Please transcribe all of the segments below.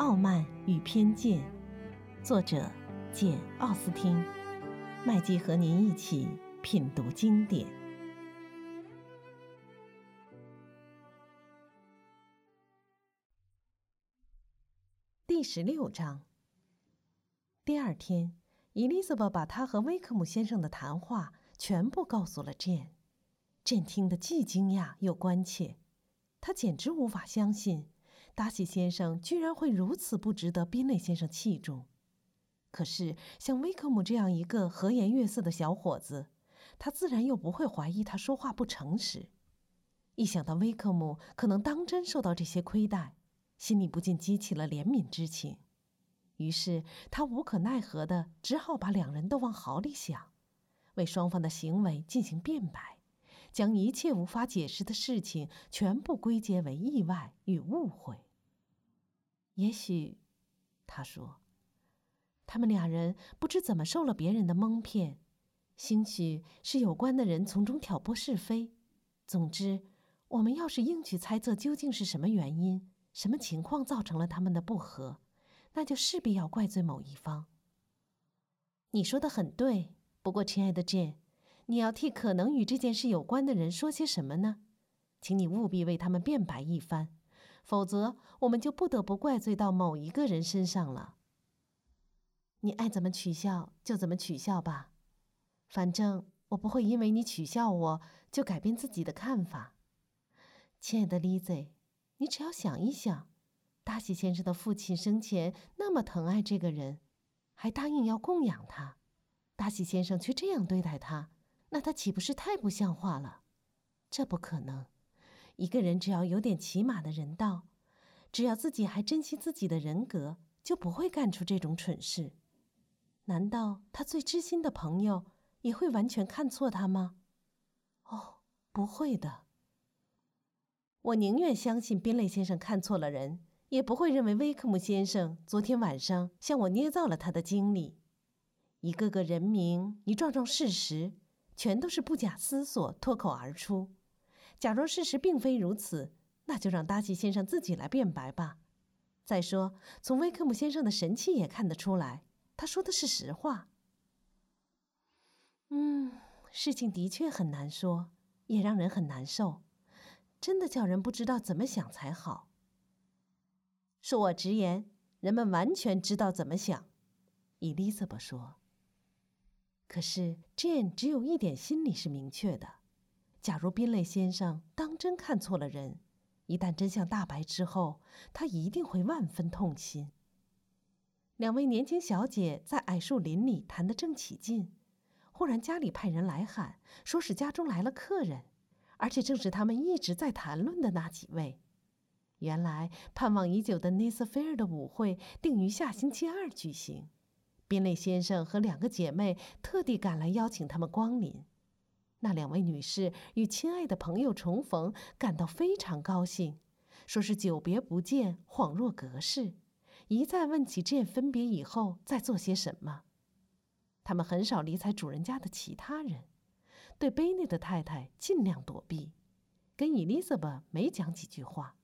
傲慢与偏见》，作者简·奥斯汀。麦基和您一起品读经典。第十六章。第二天，伊丽莎白把她和威克姆先生的谈话全部告诉了 Jane。Jane 听得既惊讶又关切，她简直无法相信，达西先生居然会如此不值得宾内先生器重。可是，像威克姆这样一个和颜悦色的小伙子，他自然又不会怀疑他说话不诚实。一想到威克姆可能当真受到这些亏待，心里不禁激起了怜悯之情。于是，他无可奈何的只好把两人都往好里想，为双方的行为进行辩白，将一切无法解释的事情全部归结为意外与误会。也许，他说。他们俩人不知怎么受了别人的蒙骗，兴许是有关的人从中挑拨是非。总之，我们要是硬去猜测究竟是什么原因、什么情况造成了他们的不和，那就势必要怪罪某一方。你说的很对，不过，亲爱的 Jane，你要替可能与这件事有关的人说些什么呢？请你务必为他们辩白一番，否则我们就不得不怪罪到某一个人身上了。你爱怎么取笑就怎么取笑吧，反正我不会因为你取笑我就改变自己的看法。亲爱的 Lizzie，你只要想一想，达西先生的父亲生前那么疼爱这个人，还答应要供养他，达西先生却这样对待他，那他岂不是太不像话了？这不可能。一个人只要有点起码的人道，只要自己还珍惜自己的人格，就不会干出这种蠢事。难道他最知心的朋友也会完全看错他吗？哦，不会的。我宁愿相信宾雷先生看错了人，也不会认为威克姆先生昨天晚上向我捏造了他的经历。一个个人名，一幢幢事实，全都是不假思索脱口而出。假若事实并非如此，那就让达西先生自己来辩白吧。再说，从威克姆先生的神气也看得出来。他说的是实话。嗯，事情的确很难说，也让人很难受，真的叫人不知道怎么想才好。恕我直言，人们完全知道怎么想。伊丽莎白说。可是 Jane 只有一点心里是明确的：假如宾雷先生当真看错了人，一旦真相大白之后，他一定会万分痛心。两位年轻小姐在矮树林里谈得正起劲，忽然家里派人来喊，说是家中来了客人，而且正是他们一直在谈论的那几位。原来盼望已久的内瑟菲尔的舞会定于下星期二举行，宾内先生和两个姐妹特地赶来邀请他们光临。那两位女士与亲爱的朋友重逢，感到非常高兴，说是久别不见，恍若隔世。一再问起这分别以后在做些什么，他们很少理睬主人家的其他人，对贝内的太太尽量躲避，跟伊丽莎白没讲几句话，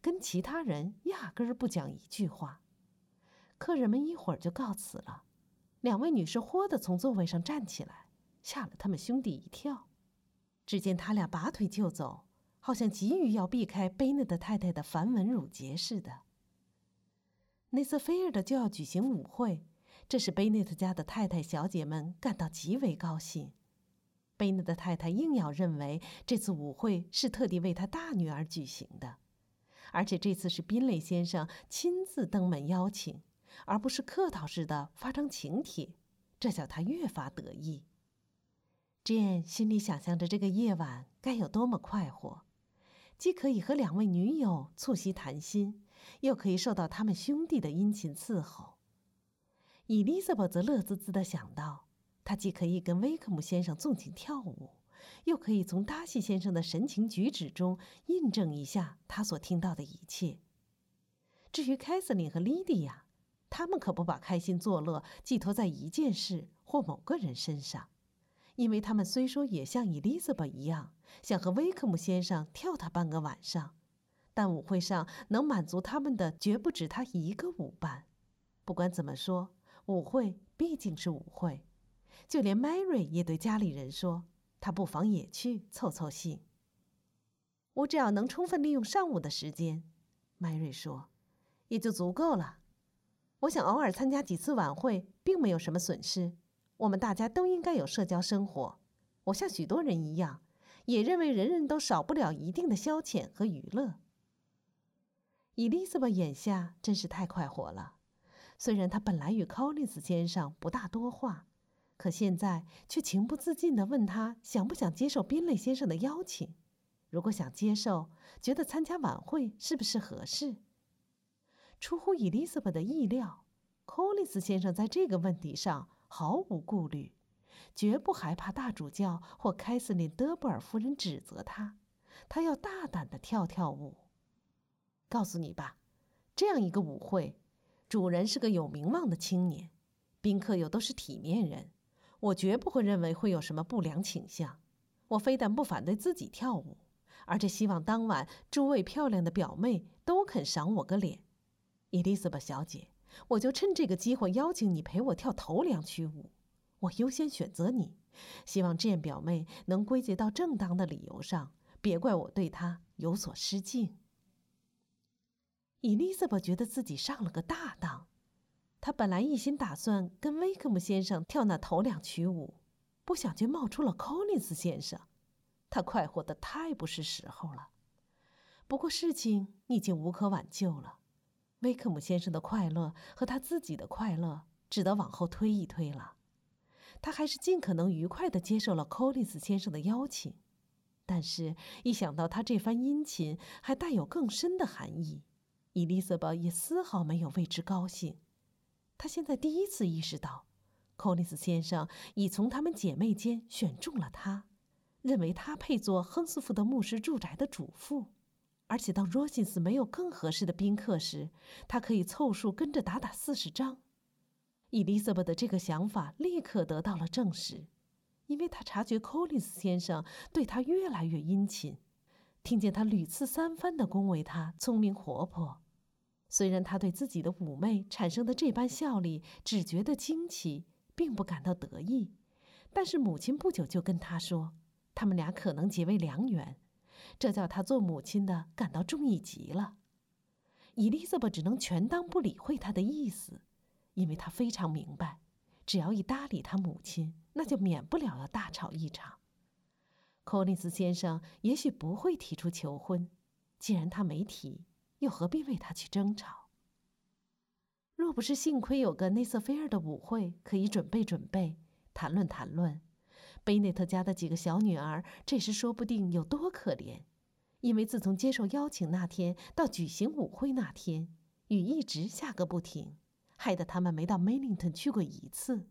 跟其他人压根儿不讲一句话。客人们一会儿就告辞了，两位女士豁地从座位上站起来，吓了他们兄弟一跳。只见他俩拔腿就走，好像急于要避开贝内的太太的繁文缛节似的。内瑟菲尔德就要举行舞会，这使贝内特家的太太小姐们感到极为高兴。贝内的太太硬要认为这次舞会是特地为她大女儿举行的，而且这次是宾雷先生亲自登门邀请，而不是客套似的发张请帖，这叫他越发得意。Jane 心里想象着这个夜晚该有多么快活，既可以和两位女友促膝谈心。又可以受到他们兄弟的殷勤伺候。Elizabeth 则乐滋滋地想到，她既可以跟威克姆先生纵情跳舞，又可以从达西先生的神情举止中印证一下他所听到的一切。至于凯瑟琳和莉迪亚，他们可不把开心作乐寄托在一件事或某个人身上，因为他们虽说也像伊丽莎白一样，想和威克姆先生跳他半个晚上。但舞会上能满足他们的绝不止他一个舞伴。不管怎么说，舞会毕竟是舞会。就连 Mary 也对家里人说，她不妨也去凑凑兴。我只要能充分利用上午的时间，Mary 说，也就足够了。我想偶尔参加几次晚会，并没有什么损失。我们大家都应该有社交生活。我像许多人一样，也认为人人都少不了一定的消遣和娱乐。伊丽莎白眼下真是太快活了。虽然她本来与 Collins 先生不大多话，可现在却情不自禁地问他想不想接受宾类先生的邀请。如果想接受，觉得参加晚会是不是合适？出乎伊丽莎白的意料，Coles 先生在这个问题上毫无顾虑，绝不害怕大主教或凯瑟琳·德布尔夫人指责他。他要大胆地跳跳舞。告诉你吧，这样一个舞会，主人是个有名望的青年，宾客又都是体面人，我绝不会认为会有什么不良倾向。我非但不反对自己跳舞，而且希望当晚诸位漂亮的表妹都肯赏我个脸。伊丽莎白小姐，我就趁这个机会邀请你陪我跳头两曲舞。我优先选择你，希望这表妹能归结到正当的理由上，别怪我对她有所失敬。伊丽莎白觉得自己上了个大当。她本来一心打算跟威克姆先生跳那头两曲舞，不想却冒出了柯林斯先生。她快活的太不是时候了。不过事情已经无可挽救了。威克姆先生的快乐和他自己的快乐只得往后推一推了。他还是尽可能愉快地接受了柯林斯先生的邀请，但是，一想到他这番殷勤还带有更深的含义。伊丽莎白也丝毫没有为之高兴。她现在第一次意识到，寇利斯先生已从他们姐妹间选中了她，认为她配做亨斯福德牧师住宅的主妇，而且当罗辛斯没有更合适的宾客时，他可以凑数跟着打打四十张。伊丽莎白的这个想法立刻得到了证实，因为她察觉寇利斯先生对她越来越殷勤，听见他屡次三番地恭维她聪明活泼。虽然他对自己的妩媚产生的这般效力只觉得惊奇，并不感到得意，但是母亲不久就跟他说，他们俩可能结为良缘，这叫他做母亲的感到中意极了。伊丽莎白只能全当不理会他的意思，因为他非常明白，只要一搭理他母亲，那就免不了要大吵一场。柯林斯先生也许不会提出求婚，既然他没提。又何必为他去争吵？若不是幸亏有个内瑟菲尔的舞会可以准备准备、谈论谈论，贝内特家的几个小女儿这时说不定有多可怜。因为自从接受邀请那天到举行舞会那天，雨一直下个不停，害得他们没到梅林顿去过一次，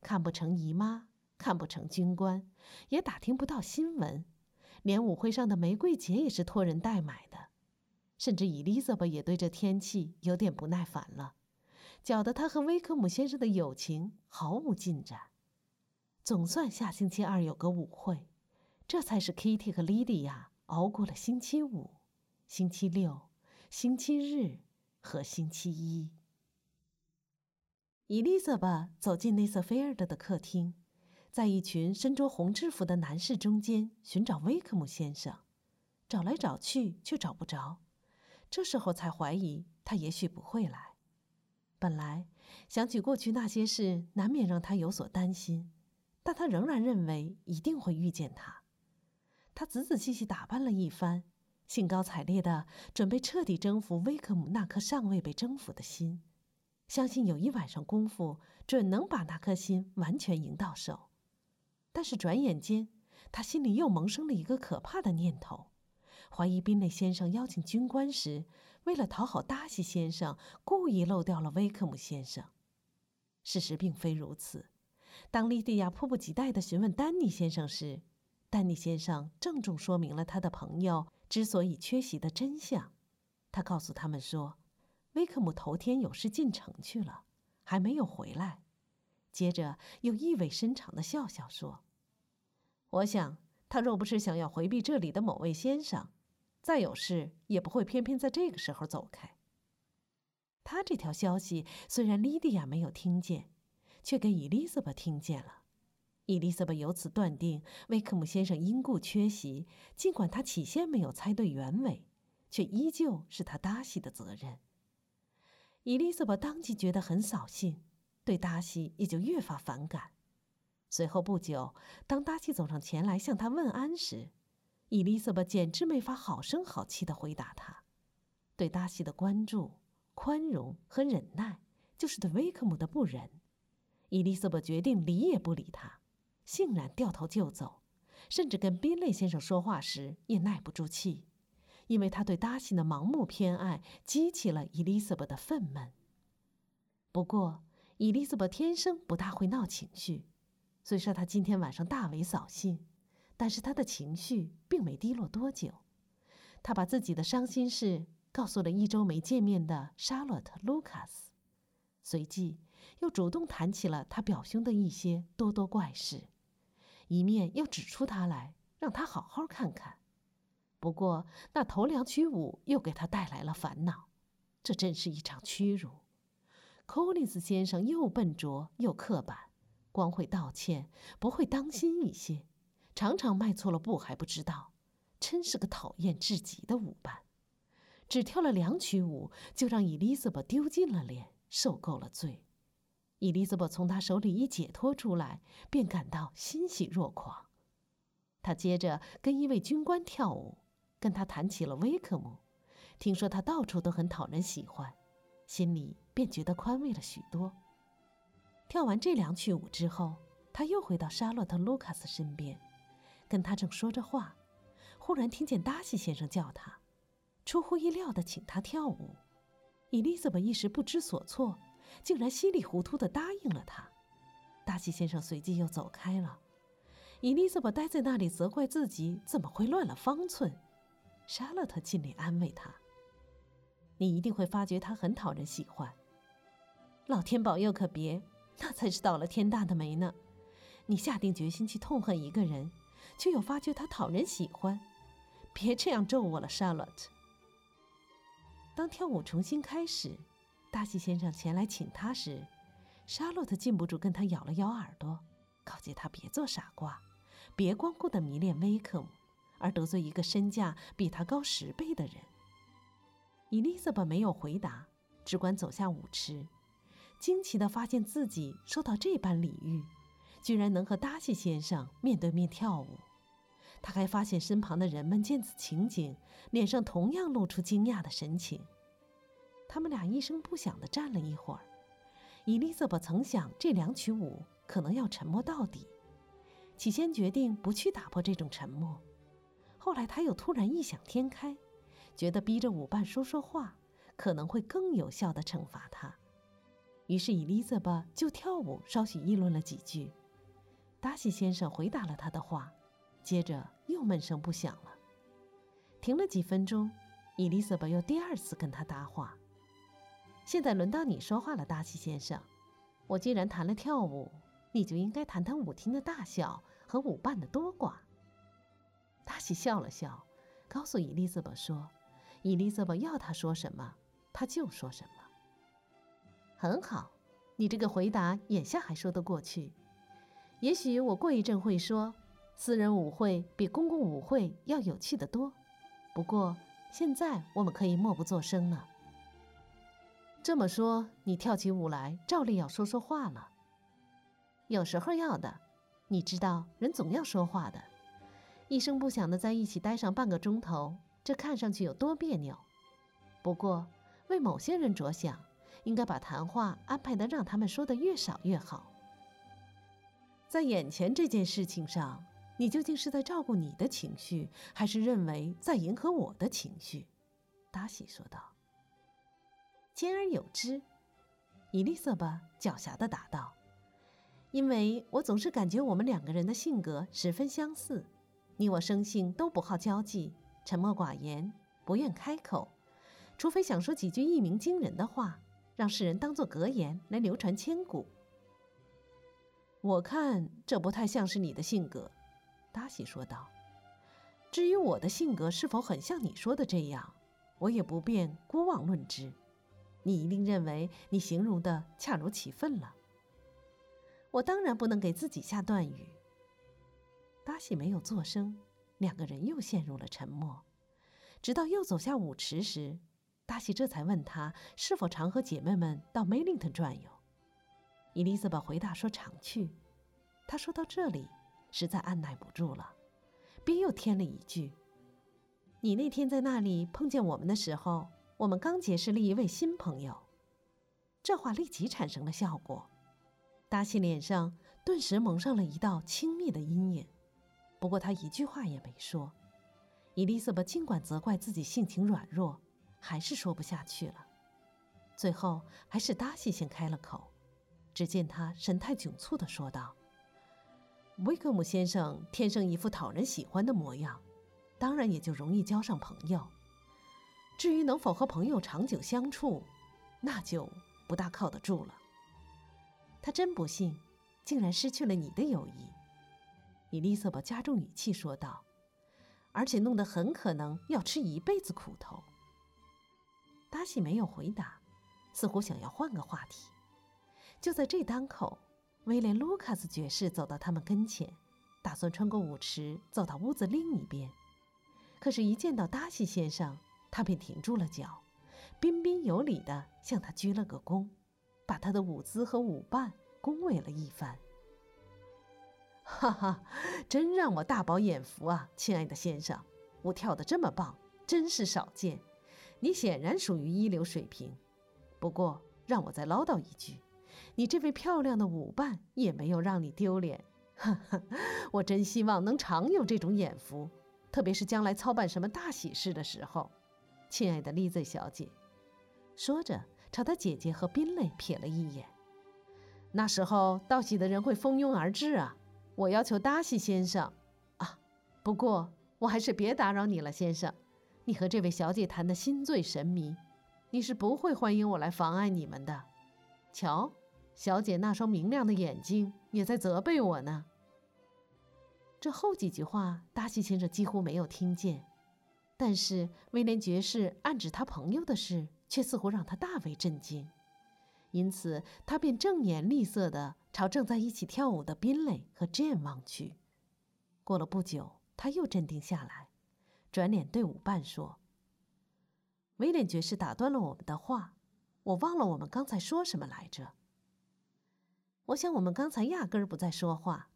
看不成姨妈，看不成军官，也打听不到新闻，连舞会上的玫瑰节也是托人代买的。甚至伊丽莎白也对这天气有点不耐烦了，搅得她和威克姆先生的友情毫无进展。总算下星期二有个舞会，这才使 Kitty 和莉莉亚熬过了星期五、星期六、星期日和星期一。伊丽莎白走进内瑟菲尔德的客厅，在一群身着红制服的男士中间寻找威克姆先生，找来找去却找不着。这时候才怀疑他也许不会来。本来想起过去那些事，难免让他有所担心，但他仍然认为一定会遇见他。他仔仔细细打扮了一番，兴高采烈的准备彻底征服威克姆那颗尚未被征服的心，相信有一晚上功夫准能把那颗心完全赢到手。但是转眼间，他心里又萌生了一个可怕的念头。怀疑宾内先生邀请军官时，为了讨好达西先生，故意漏掉了威克姆先生。事实并非如此。当莉迪亚迫不及待地询问丹尼先生时，丹尼先生郑重说明了他的朋友之所以缺席的真相。他告诉他们说，威克姆头天有事进城去了，还没有回来。接着又意味深长地笑笑说：“我想。”他若不是想要回避这里的某位先生，再有事也不会偏偏在这个时候走开。他这条消息虽然莉迪亚没有听见，却给伊丽莎白听见了。伊丽莎白由此断定，威克姆先生因故缺席，尽管他起先没有猜对原委，却依旧是他达西的责任。伊丽莎白当即觉得很扫兴，对达西也就越发反感。随后不久，当达西走上前来向他问安时，伊丽莎白简直没法好声好气地回答他。对达西的关注、宽容和忍耐，就是对威克姆的不仁。伊丽莎白决定理也不理他。竟然掉头就走，甚至跟宾类先生说话时也耐不住气，因为他对达西的盲目偏爱激起了伊丽莎白的愤懑。不过，伊丽莎白天生不大会闹情绪，虽说她今天晚上大为扫兴，但是她的情绪并没低落多久。她把自己的伤心事告诉了一周没见面的沙洛特·卢卡斯，随即又主动谈起了他表兄的一些多多怪事。一面又指出他来，让他好好看看。不过那头两曲舞又给他带来了烦恼，这真是一场屈辱。柯林斯先生又笨拙又刻板，光会道歉，不会当心一些，常常迈错了步还不知道，真是个讨厌至极的舞伴。只跳了两曲舞，就让伊丽莎白丢尽了脸，受够了罪。伊丽莎白从他手里一解脱出来，便感到欣喜若狂。他接着跟一位军官跳舞，跟他谈起了威克姆，听说他到处都很讨人喜欢，心里便觉得宽慰了许多。跳完这两曲舞之后，他又回到沙洛特·卢卡斯身边，跟他正说着话，忽然听见达西先生叫他，出乎意料的请他跳舞。伊丽莎白一时不知所措。竟然稀里糊涂地答应了他，达西先生随即又走开了。伊丽莎白待在那里责怪自己怎么会乱了方寸。莎乐特尽力安慰他：“你一定会发觉他很讨人喜欢。老天保佑，可别，那才是倒了天大的霉呢。你下定决心去痛恨一个人，却又发觉他讨人喜欢，别这样咒我了，莎乐特。”当跳舞重新开始。达西先生前来请他时，沙洛特禁不住跟他咬了咬耳朵，告诫他别做傻瓜，别光顾的迷恋威克姆，而得罪一个身价比他高十倍的人。伊丽莎白没有回答，只管走下舞池，惊奇地发现自己受到这般礼遇，居然能和达西先生面对面跳舞。他还发现身旁的人们见此情景，脸上同样露出惊讶的神情。他们俩一声不响地站了一会儿。伊丽莎白曾想这两曲舞可能要沉默到底，起先决定不去打破这种沉默。后来他又突然异想天开，觉得逼着舞伴说说话可能会更有效地惩罚他。于是伊丽莎白就跳舞稍许议论了几句。达西先生回答了他的话，接着又闷声不响了。停了几分钟，伊丽莎白又第二次跟他搭话。现在轮到你说话了，达西先生。我既然谈了跳舞，你就应该谈谈舞厅的大小和舞伴的多寡。达西笑了笑，告诉伊丽莎白说：“伊丽莎白要他说什么，他就说什么。”很好，你这个回答眼下还说得过去。也许我过一阵会说，私人舞会比公共舞会要有趣的多。不过现在我们可以默不作声了。这么说，你跳起舞来，照例要说说话了。有时候要的，你知道，人总要说话的。一声不响的在一起待上半个钟头，这看上去有多别扭。不过，为某些人着想，应该把谈话安排的让他们说的越少越好。在眼前这件事情上，你究竟是在照顾你的情绪，还是认为在迎合我的情绪？达西说道。兼而有之，伊丽莎白狡黠地答道：“因为我总是感觉我们两个人的性格十分相似。你我生性都不好交际，沉默寡言，不愿开口，除非想说几句一鸣惊人的话，让世人当作格言来流传千古。我看这不太像是你的性格。”达西说道：“至于我的性格是否很像你说的这样，我也不便孤妄论之。你一定认为你形容的恰如其分了。我当然不能给自己下断语。达西没有作声，两个人又陷入了沉默。直到又走下舞池时，达西这才问他是否常和姐妹们到梅林顿转悠。伊丽莎白回答说常去。他说到这里，实在按耐不住了，便又添了一句：“你那天在那里碰见我们的时候，我们刚结识了一位新朋友。”这话立即产生了效果，达西脸上顿时蒙上了一道轻蔑的阴影。不过他一句话也没说。伊丽莎白尽管责怪自己性情软弱，还是说不下去了。最后还是达西先开了口。只见他神态窘促地说道：“威克姆先生天生一副讨人喜欢的模样，当然也就容易交上朋友。至于能否和朋友长久相处，那就不大靠得住了。他真不幸，竟然失去了你的友谊。”伊丽莎白加重语气说道，“而且弄得很可能要吃一辈子苦头。”达西没有回答，似乎想要换个话题。就在这当口，威廉·卢卡斯爵士走到他们跟前，打算穿过舞池走到屋子另一边。可是，一见到达西先生，他便停住了脚，彬彬有礼地向他鞠了个躬，把他的舞姿和舞伴恭维了一番。哈哈，真让我大饱眼福啊，亲爱的先生！舞跳得这么棒，真是少见。你显然属于一流水平。不过，让我再唠叨一句，你这位漂亮的舞伴也没有让你丢脸。哈哈，我真希望能常有这种眼福，特别是将来操办什么大喜事的时候。亲爱的丽 Z 小姐，说着朝她姐姐和宾蕾瞥了一眼。那时候道喜的人会蜂拥而至啊。我要求达西先生，啊，不过我还是别打扰你了，先生。你和这位小姐谈得心醉神迷，你是不会欢迎我来妨碍你们的。瞧，小姐那双明亮的眼睛也在责备我呢。这后几句话，达西先生几乎没有听见，但是威廉爵士暗指他朋友的事，却似乎让他大为震惊。因此，他便正颜厉色地朝正在一起跳舞的宾蕾和 Jane 望去。过了不久，他又镇定下来，转脸对舞伴说：“威廉爵士打断了我们的话，我忘了我们刚才说什么来着。我想我们刚才压根儿不在说话。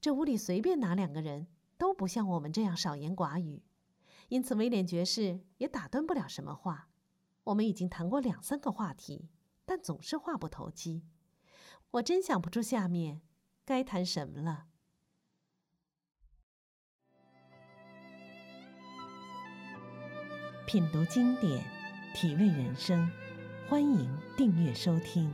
这屋里随便哪两个人都不像我们这样少言寡语，因此威廉爵士也打断不了什么话。我们已经谈过两三个话题。”但总是话不投机，我真想不出下面该谈什么了。品读经典，体味人生，欢迎订阅收听。